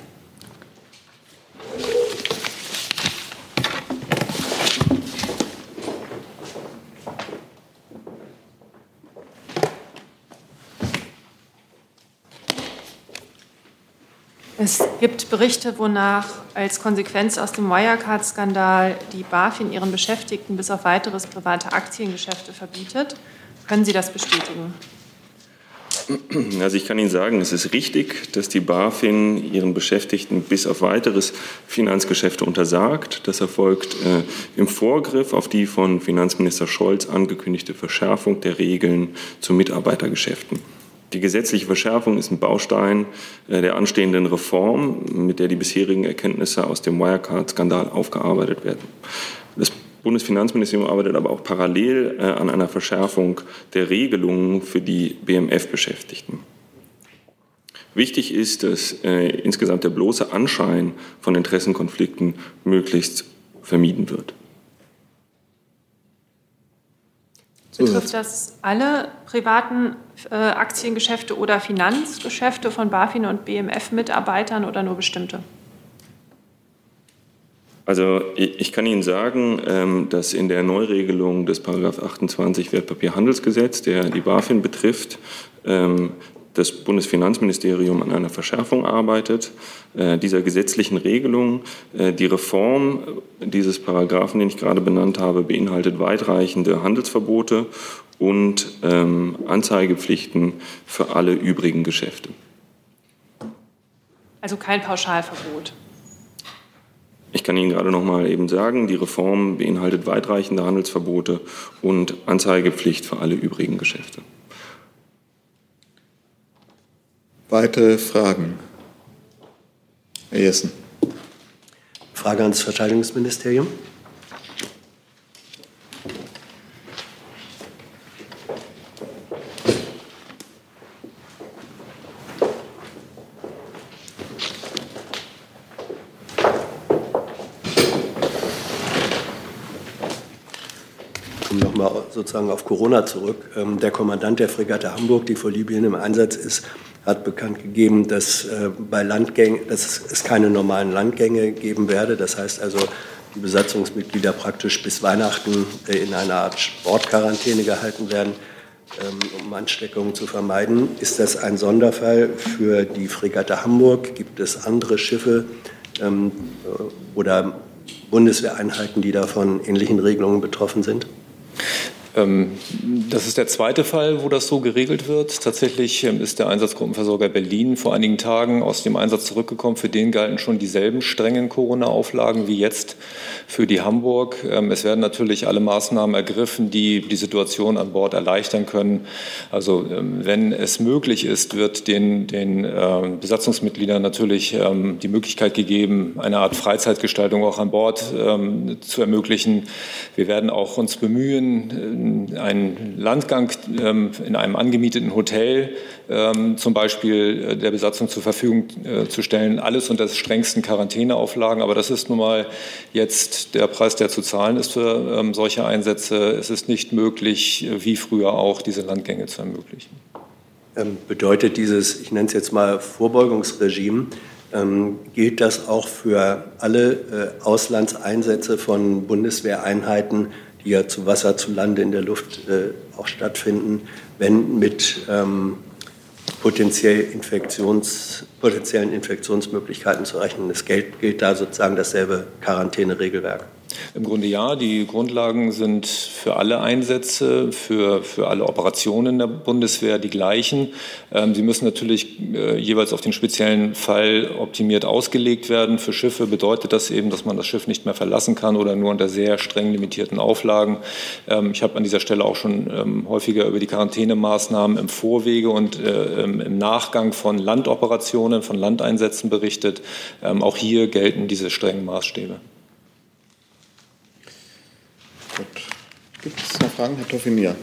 S8: Es gibt Berichte, wonach als Konsequenz aus dem Wirecard-Skandal die BaFin ihren Beschäftigten bis auf weiteres private Aktiengeschäfte verbietet. Können Sie das bestätigen?
S4: Also ich kann Ihnen sagen, es ist richtig, dass die BaFin ihren Beschäftigten bis auf weiteres Finanzgeschäfte untersagt. Das erfolgt äh, im Vorgriff auf die von Finanzminister Scholz angekündigte Verschärfung der Regeln zu Mitarbeitergeschäften. Die gesetzliche Verschärfung ist ein Baustein äh, der anstehenden Reform, mit der die bisherigen Erkenntnisse aus dem Wirecard-Skandal aufgearbeitet werden. Das Bundesfinanzministerium arbeitet aber auch parallel äh, an einer Verschärfung der Regelungen für die BMF-Beschäftigten. Wichtig ist, dass äh, insgesamt der bloße Anschein von Interessenkonflikten möglichst vermieden wird.
S8: Betrifft das alle privaten äh, Aktiengeschäfte oder Finanzgeschäfte von BaFin und BMF-Mitarbeitern oder nur bestimmte?
S4: Also ich kann Ihnen sagen, ähm, dass in der Neuregelung des Paragraph 28 Wertpapierhandelsgesetz, der die BaFin betrifft, ähm, das Bundesfinanzministerium an einer Verschärfung arbeitet, äh, dieser gesetzlichen Regelung. Äh, die Reform dieses Paragraphen, den ich gerade benannt habe, beinhaltet weitreichende Handelsverbote und ähm, Anzeigepflichten für alle übrigen Geschäfte.
S8: Also kein Pauschalverbot.
S4: Ich kann Ihnen gerade noch mal eben sagen, die Reform beinhaltet weitreichende Handelsverbote und Anzeigepflicht für alle übrigen Geschäfte.
S3: Weitere Fragen? Herr Jessen.
S10: Frage ans Verteidigungsministerium. komme nochmal sozusagen auf Corona zurück. Ähm, der Kommandant der Fregatte Hamburg, die vor Libyen im Einsatz ist, hat bekannt gegeben, dass, äh, bei Landgängen, dass es keine normalen Landgänge geben werde. Das heißt also, die Besatzungsmitglieder praktisch bis Weihnachten äh, in einer Art Sportquarantäne gehalten werden, ähm, um Ansteckungen zu vermeiden. Ist das ein Sonderfall für die Fregatte Hamburg? Gibt es andere Schiffe ähm, oder Bundeswehreinheiten, die da von ähnlichen Regelungen betroffen sind?
S14: Ähm, das ist der zweite Fall, wo das so geregelt wird. Tatsächlich ähm, ist der Einsatzgruppenversorger Berlin vor einigen Tagen aus dem Einsatz zurückgekommen. Für den galten schon dieselben strengen Corona-Auflagen wie jetzt für die Hamburg. Ähm, es werden natürlich alle Maßnahmen ergriffen, die die Situation an Bord erleichtern können. Also wenn es möglich ist, wird den, den Besatzungsmitgliedern natürlich die Möglichkeit gegeben, eine Art Freizeitgestaltung auch an Bord zu ermöglichen. Wir werden auch uns bemühen, einen Landgang ähm, in einem angemieteten Hotel ähm, zum Beispiel äh, der Besatzung zur Verfügung äh, zu stellen. Alles unter strengsten Quarantäneauflagen. Aber das ist nun mal jetzt der Preis, der zu zahlen ist für ähm, solche Einsätze. Es ist nicht möglich, äh, wie früher auch, diese Landgänge zu ermöglichen.
S10: Bedeutet dieses, ich nenne es jetzt mal Vorbeugungsregime, gilt das auch für alle Auslandseinsätze von Bundeswehreinheiten, die ja zu Wasser, zu Lande, in der Luft äh, auch stattfinden, wenn mit ähm, potenziell Infektions, potenziellen Infektionsmöglichkeiten zu rechnen ist. Gilt, gilt da sozusagen dasselbe Quarantäneregelwerk?
S14: Im Grunde ja. Die Grundlagen sind für alle Einsätze, für, für alle Operationen der Bundeswehr die gleichen. Ähm, sie müssen natürlich äh, jeweils auf den speziellen Fall optimiert ausgelegt werden. Für Schiffe bedeutet das eben, dass man das Schiff nicht mehr verlassen kann oder nur unter sehr streng limitierten Auflagen. Ähm, ich habe an dieser Stelle auch schon ähm, häufiger über die Quarantänemaßnahmen im Vorwege und äh, im Nachgang von Landoperationen, von Landeinsätzen berichtet. Ähm, auch hier gelten diese strengen Maßstäbe.
S3: Gut. Gibt es noch Fragen, Herr Toffinier?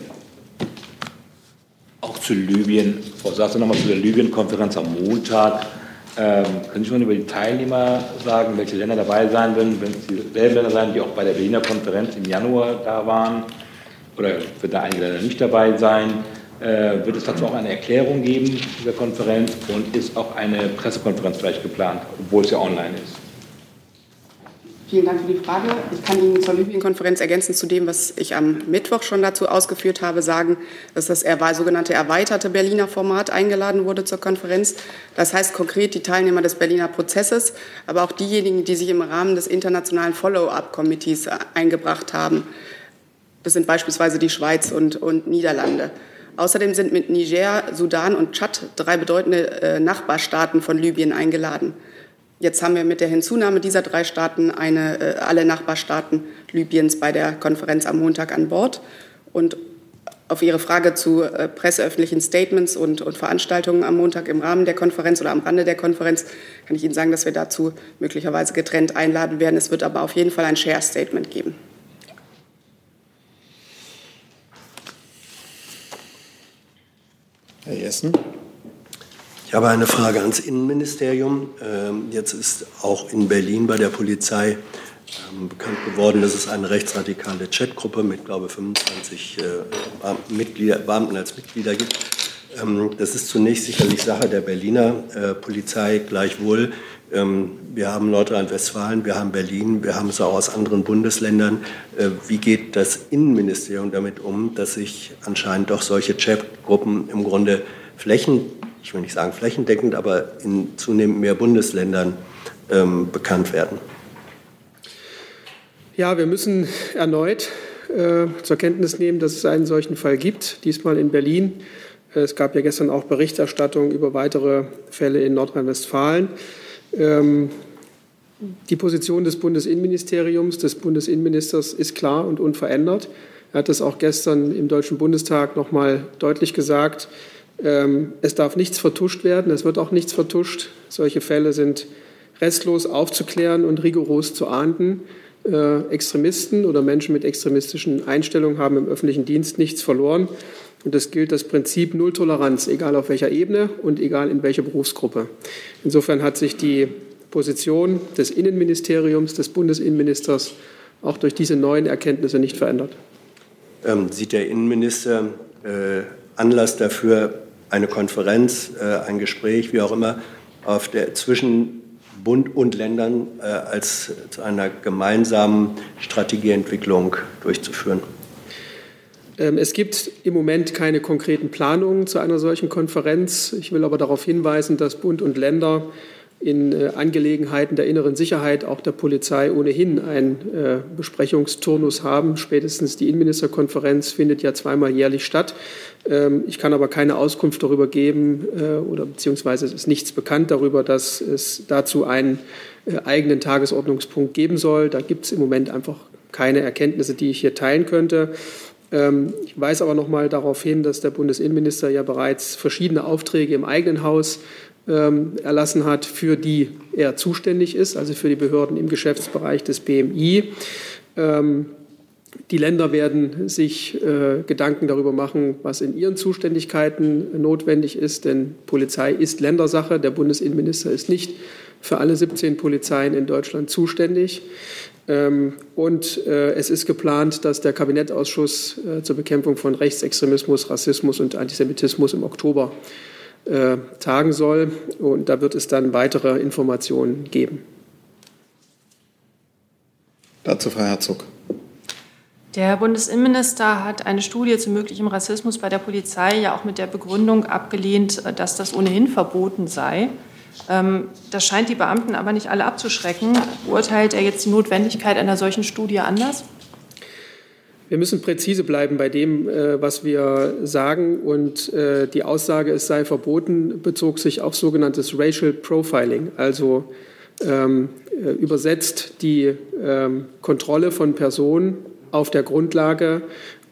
S13: Auch zu Libyen. Frau Sasse, nochmal zu der Libyen-Konferenz am Montag. Ähm, können Sie schon über die Teilnehmer sagen, welche Länder dabei sein werden? Wenn es dieselben Länder sein, die auch bei der Berliner Konferenz im Januar da waren? Oder wird da einige Länder nicht dabei sein? Äh, wird es dazu auch eine Erklärung geben, dieser Konferenz? Und ist auch eine Pressekonferenz vielleicht geplant, obwohl es ja online ist?
S2: Vielen Dank für die Frage. Ich kann Ihnen zur Libyen-Konferenz ergänzend zu dem, was ich am Mittwoch schon dazu ausgeführt habe, sagen, dass das sogenannte erweiterte Berliner Format eingeladen wurde zur Konferenz. Das heißt konkret die Teilnehmer des Berliner Prozesses, aber auch diejenigen, die sich im Rahmen des internationalen Follow-up-Komitees eingebracht haben. Das sind beispielsweise die Schweiz und, und Niederlande. Außerdem sind mit Niger, Sudan und Tschad drei bedeutende äh, Nachbarstaaten von Libyen eingeladen. Jetzt haben wir mit der Hinzunahme dieser drei Staaten eine, äh, alle Nachbarstaaten Libyens bei der Konferenz am Montag an Bord. Und auf Ihre Frage zu äh, presseöffentlichen Statements und, und, Veranstaltungen am Montag im Rahmen der Konferenz oder am Rande der Konferenz kann ich Ihnen sagen, dass wir dazu möglicherweise getrennt einladen werden. Es wird aber auf jeden Fall ein Share-Statement geben.
S3: Herr Jessen.
S10: Ich habe eine Frage ans Innenministerium. Ähm, jetzt ist auch in Berlin bei der Polizei ähm, bekannt geworden, dass es eine rechtsradikale Chatgruppe mit, glaube ich, 25 Mitglieder, Beamten als Mitglieder gibt. Ähm, das ist zunächst sicherlich Sache der Berliner äh, Polizei. Gleichwohl, wir haben Nordrhein-Westfalen, wir haben Berlin, wir haben es auch aus anderen Bundesländern. Äh, wie geht das Innenministerium damit um, dass sich anscheinend doch solche Chatgruppen im Grunde flächen ich will nicht sagen flächendeckend, aber in zunehmend mehr Bundesländern ähm, bekannt werden.
S12: Ja, wir müssen erneut äh, zur Kenntnis nehmen, dass es einen solchen Fall gibt, diesmal in Berlin. Es gab ja gestern auch Berichterstattung über weitere Fälle in Nordrhein-Westfalen. Ähm, die Position des Bundesinnenministeriums, des Bundesinnenministers ist klar und unverändert. Er hat das auch gestern im Deutschen Bundestag noch mal deutlich gesagt. Ähm, es darf nichts vertuscht werden, es wird auch nichts vertuscht. Solche Fälle sind restlos aufzuklären und rigoros zu ahnden. Äh, Extremisten oder Menschen mit extremistischen Einstellungen haben im öffentlichen Dienst nichts verloren. Und es gilt das Prinzip Null Toleranz, egal auf welcher Ebene und egal in welcher Berufsgruppe. Insofern hat sich die Position des Innenministeriums, des Bundesinnenministers auch durch diese neuen Erkenntnisse nicht verändert.
S10: ähm, sieht der Innenminister äh, Anlass dafür, eine Konferenz, äh, ein Gespräch, wie auch immer, auf der, zwischen Bund und Ländern äh, als zu einer gemeinsamen Strategieentwicklung durchzuführen?
S12: Ähm, es gibt im Moment keine konkreten Planungen zu einer solchen Konferenz. Ich will aber darauf hinweisen, dass Bund und Länder in äh, Angelegenheiten der inneren Sicherheit auch der Polizei ohnehin einen äh, Besprechungsturnus haben. Spätestens die Innenministerkonferenz findet ja zweimal jährlich statt. Ähm, ich kann aber keine Auskunft darüber geben äh, oder beziehungsweise es ist nichts bekannt darüber, dass es dazu einen eigenen Tagesordnungspunkt geben soll. Da gibt es im Moment einfach keine Erkenntnisse, die ich hier teilen könnte. Ähm, ich weise aber noch mal darauf hin, dass der Bundesinnenminister ja bereits verschiedene Aufträge im eigenen Haus ähm, erlassen hat, für die er zuständig ist, also für die Behörden im Geschäftsbereich des BMI. Die Länder werden sich äh, Gedanken darüber machen, was in ihren Zuständigkeiten notwendig ist, denn Polizei ist Ländersache. Der Bundesinnenminister ist nicht für alle 17 Polizeien in Deutschland zuständig. Ähm, und äh, es ist geplant, dass der Kabinettausschuss äh, zur Bekämpfung von Rechtsextremismus, Rassismus und Antisemitismus im Oktober äh, tagen soll. Und da wird es dann weitere Informationen geben.
S3: Dazu Frau Herzog.
S8: Der Bundesinnenminister hat eine Studie zu möglichem Rassismus bei der Polizei ja auch mit der Begründung abgelehnt, dass das ohnehin verboten sei. Ähm, das scheint die Beamten aber nicht alle abzuschrecken. Beurteilt er jetzt die Notwendigkeit einer solchen Studie anders?
S12: Wir müssen präzise bleiben bei dem, äh, was wir sagen. Und äh, die Aussage, es sei verboten, bezog sich auf sogenanntes Racial Profiling, also ähm, äh, übersetzt die ähm, Kontrolle von Personen auf der Grundlage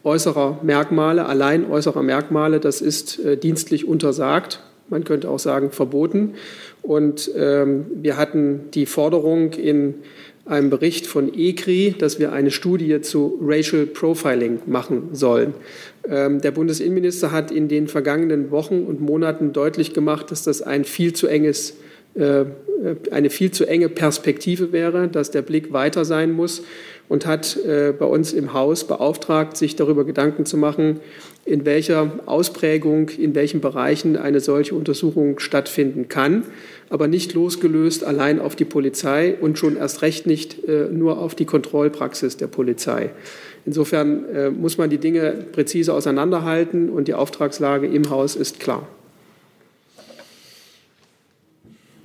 S12: äußerer Merkmale, allein äußerer Merkmale. Das ist äh, dienstlich untersagt. Man könnte auch sagen verboten. Und ähm, wir hatten die Forderung in einem Bericht von ECRI, dass wir eine Studie zu Racial Profiling machen sollen. Ähm, der Bundesinnenminister hat in den vergangenen Wochen und Monaten deutlich gemacht, dass das ein viel zu enges eine viel zu enge Perspektive wäre, dass der Blick weiter sein muss und hat äh, bei uns im Haus beauftragt, sich darüber Gedanken zu machen, in welcher Ausprägung, in welchen Bereichen eine solche Untersuchung stattfinden kann aber nicht losgelöst allein auf die Polizei und schon erst recht nicht äh, nur auf die Kontrollpraxis der Polizei. Insofern äh, muss man die Dinge präzise auseinanderhalten und die Auftragslage im Haus ist klar.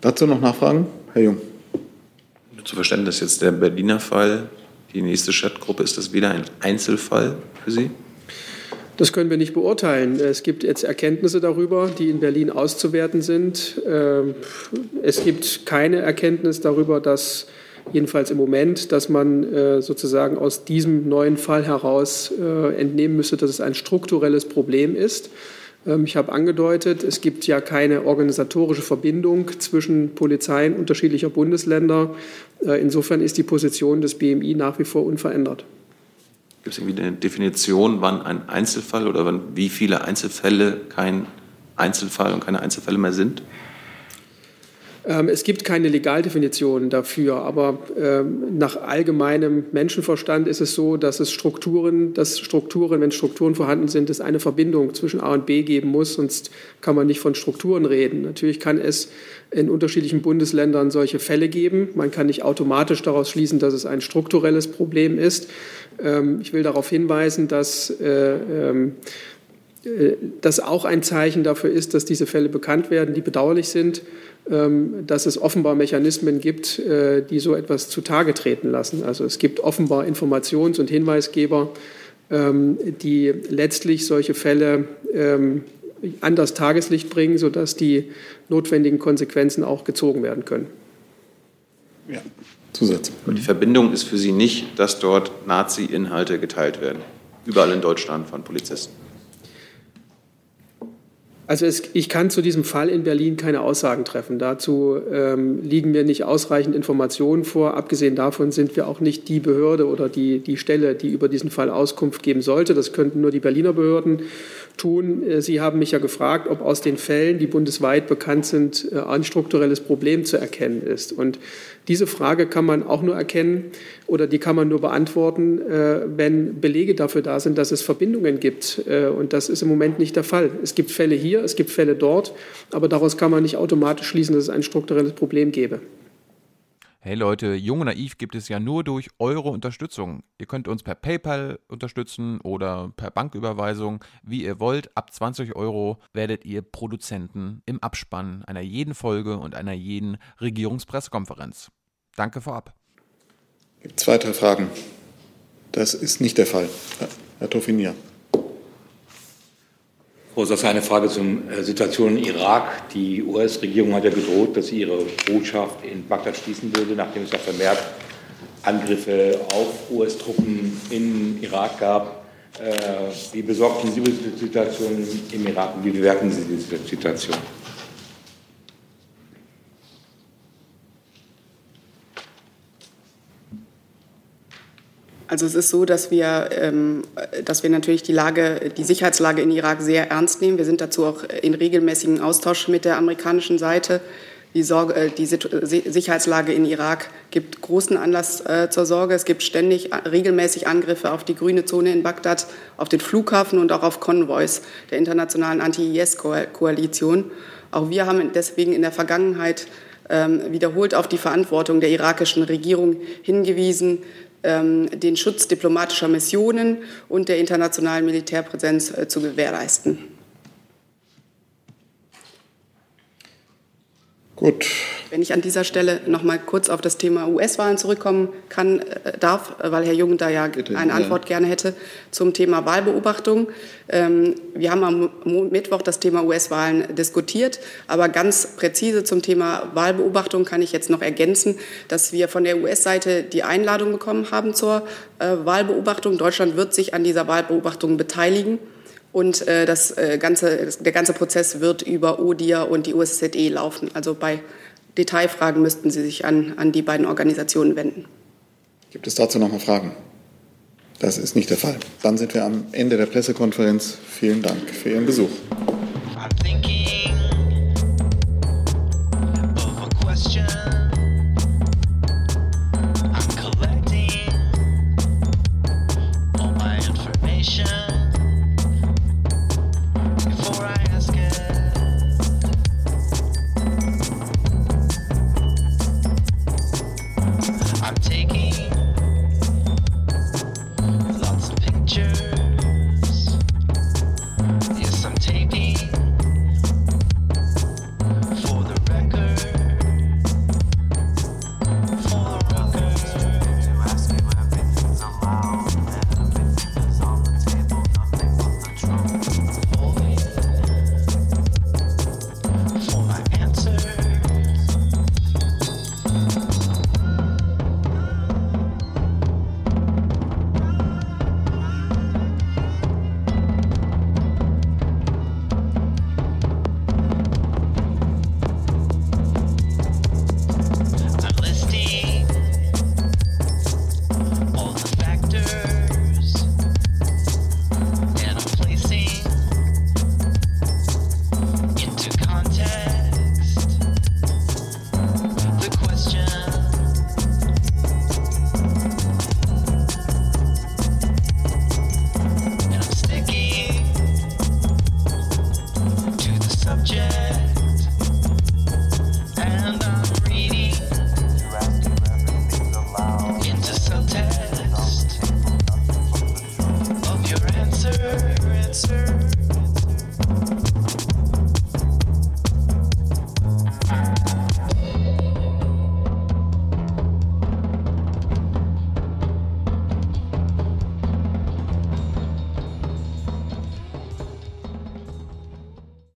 S3: Dazu noch Nachfragen? Herr Jung.
S1: Zu Verständnis jetzt der Berliner Fall, die nächste Chatgruppe, ist das wieder ein Einzelfall für Sie?
S12: Das können wir nicht beurteilen. Es gibt jetzt Erkenntnisse darüber, die in Berlin auszuwerten sind. Ähm, es gibt keine Erkenntnis darüber, dass jedenfalls im Moment, dass man äh, sozusagen aus diesem neuen Fall heraus äh, entnehmen müsste, dass es ein strukturelles Problem ist. Ähm, ich habe angedeutet, es gibt ja keine organisatorische Verbindung zwischen Polizeien unterschiedlicher Bundesländer. Äh, insofern ist die Position des BMI nach wie vor unverändert.
S1: Gibt es irgendwie eine Definition, wann ein Einzelfall oder wann wie viele Einzelfälle kein Einzelfall und keine Einzelfälle mehr sind?
S12: Ähm, es gibt keine Legaldefinition dafür, aber ähm, nach allgemeinem Menschenverstand ist es so, dass es Strukturen, dass Strukturen, wenn Strukturen vorhanden sind, es eine Verbindung zwischen A und B geben muss, sonst kann man nicht von Strukturen reden. Natürlich kann es in unterschiedlichen Bundesländern solche Fälle geben. Man kann nicht automatisch daraus schließen, dass es ein strukturelles Problem ist. Ähm, ich will darauf hinweisen, dass äh, das auch ein Zeichen dafür ist, dass diese Fälle bekannt werden, die bedauerlich sind, ähm, dass es offenbar Mechanismen gibt, äh, die so etwas zutage treten lassen. Also es gibt offenbar Informations- und Hinweisgeber, die letztlich solche Fälle an das Tageslicht bringen, sodass die notwendigen Konsequenzen auch gezogen werden können.
S3: Ja. Zusatz.
S1: Und die Verbindung ist für Sie nicht, dass dort Nazi-Inhalte geteilt werden, überall in Deutschland von Polizisten.
S12: Also es, ich kann zu diesem Fall in Berlin keine Aussagen treffen. Dazu ähm, liegen mir nicht ausreichend Informationen vor. Abgesehen davon sind wir auch nicht die Behörde oder die, die Stelle, die über diesen Fall Auskunft geben sollte. Das könnten nur die Berliner Behörden tun. Äh, Sie haben mich ja gefragt, ob aus den Fällen, die bundesweit bekannt sind, äh, ein strukturelles Problem zu erkennen ist. Und diese Frage kann man auch nur erkennen oder die kann man nur beantworten, äh, wenn Belege dafür da sind, dass es Verbindungen gibt. Und das ist im Moment nicht der Fall. Es gibt Fälle hier, es gibt Fälle dort, aber daraus kann man nicht automatisch schließen, dass es ein strukturelles Problem gäbe.
S15: Hey Leute, Jung und Naiv gibt es ja nur durch eure Unterstützung. Ihr könnt uns per PayPal unterstützen oder per Banküberweisung, wie ihr wollt. Ab 20 Euro werdet ihr Produzenten im Abspann einer jeden Folge und einer jeden Regierungspressekonferenz. Danke vorab.
S3: Gibt es weitere Fragen? Das ist nicht der Fall. Herr Tofinier.
S13: Sasse, eine Frage zur äh, Situation im Irak. Die US-Regierung hat ja gedroht, dass sie ihre Botschaft in Bagdad schließen würde, nachdem es ja vermehrt Angriffe auf US-Truppen im Irak gab. Äh, wie besorgt sind Sie die Situation im Irak und wie bewerten Sie diese Situation?
S2: Also es ist so, dass wir, ähm, dass wir natürlich die Lage, die Sicherheitslage in Irak sehr ernst nehmen. Wir sind dazu auch in regelmäßigem Austausch mit der amerikanischen Seite. Die, Sorge, äh, die Sicherheitslage in Irak gibt großen Anlass äh, zur Sorge. Es gibt ständig äh, regelmäßig Angriffe auf die grüne Zone in Bagdad, auf den Flughafen und auch auf Konvois der internationalen Anti-IS-Koalition. Auch wir haben deswegen in der Vergangenheit ähm, wiederholt auf die Verantwortung der irakischen Regierung hingewiesen, den Schutz diplomatischer Missionen und der internationalen Militärpräsenz äh, zu gewährleisten.
S3: Gut.
S2: Wenn ich an dieser Stelle noch mal kurz auf das Thema US-Wahlen zurückkommen kann, äh, darf, weil Herr Jung da ja Bitte, eine Antwort ja. gerne hätte zum Thema Wahlbeobachtung. Ähm, wir haben am Mittwoch das Thema US-Wahlen diskutiert, aber ganz präzise zum Thema Wahlbeobachtung kann ich jetzt noch ergänzen, dass wir von der US-Seite die Einladung bekommen haben zur äh, Wahlbeobachtung. Deutschland wird sich an dieser Wahlbeobachtung beteiligen. Und äh, das, äh, ganze, der ganze Prozess wird über ODIA und die USZE laufen. Also bei Detailfragen müssten Sie sich an, an die beiden Organisationen wenden.
S3: Gibt es dazu noch mal Fragen? Das ist nicht der Fall. Dann sind wir am Ende der Pressekonferenz. Vielen Dank für Ihren Besuch.